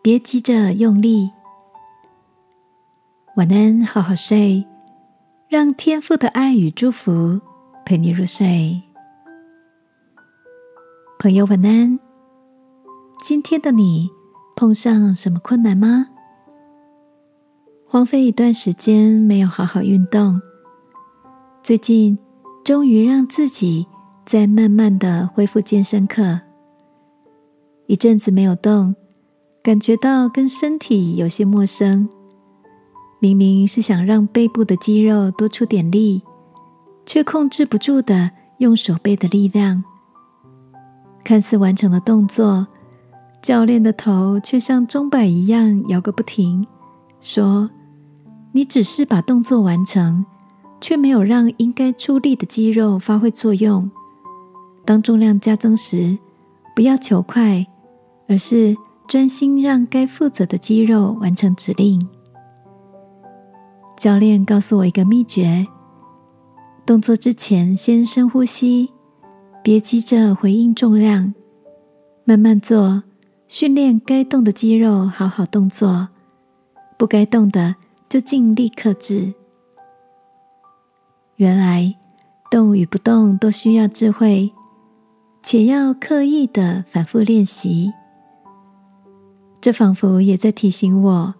别急着用力。晚安，好好睡，让天父的爱与祝福陪你入睡。朋友，晚安。今天的你碰上什么困难吗？荒废一段时间没有好好运动，最近终于让自己在慢慢的恢复健身课。一阵子没有动，感觉到跟身体有些陌生。明明是想让背部的肌肉多出点力，却控制不住的用手背的力量。看似完成了动作，教练的头却像钟摆一样摇个不停，说：“你只是把动作完成，却没有让应该出力的肌肉发挥作用。当重量加增时，不要求快。”而是专心让该负责的肌肉完成指令。教练告诉我一个秘诀：动作之前先深呼吸，别急着回应重量，慢慢做，训练该动的肌肉好好动作，不该动的就尽力克制。原来动与不动都需要智慧，且要刻意的反复练习。这仿佛也在提醒我，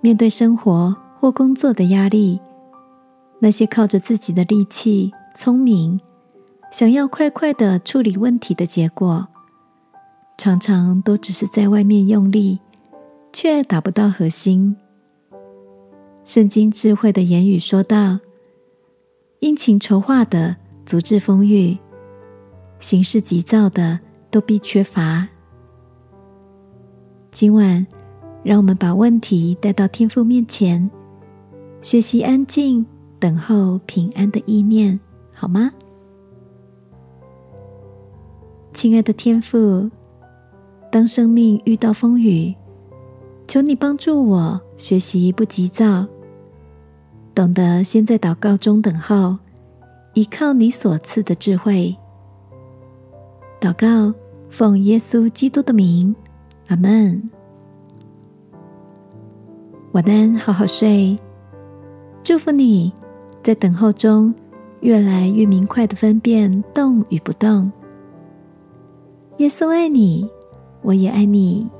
面对生活或工作的压力，那些靠着自己的力气、聪明，想要快快的处理问题的结果，常常都只是在外面用力，却达不到核心。圣经智慧的言语说道：“殷勤筹划的足智丰裕，行事急躁的都必缺乏。”今晚，让我们把问题带到天父面前，学习安静等候平安的意念，好吗？亲爱的天父，当生命遇到风雨，求你帮助我学习不急躁，懂得先在祷告中等候，依靠你所赐的智慧。祷告，奉耶稣基督的名。阿门。晚安，好好睡。祝福你在等候中越来越明快的分辨动与不动。耶稣爱你，我也爱你。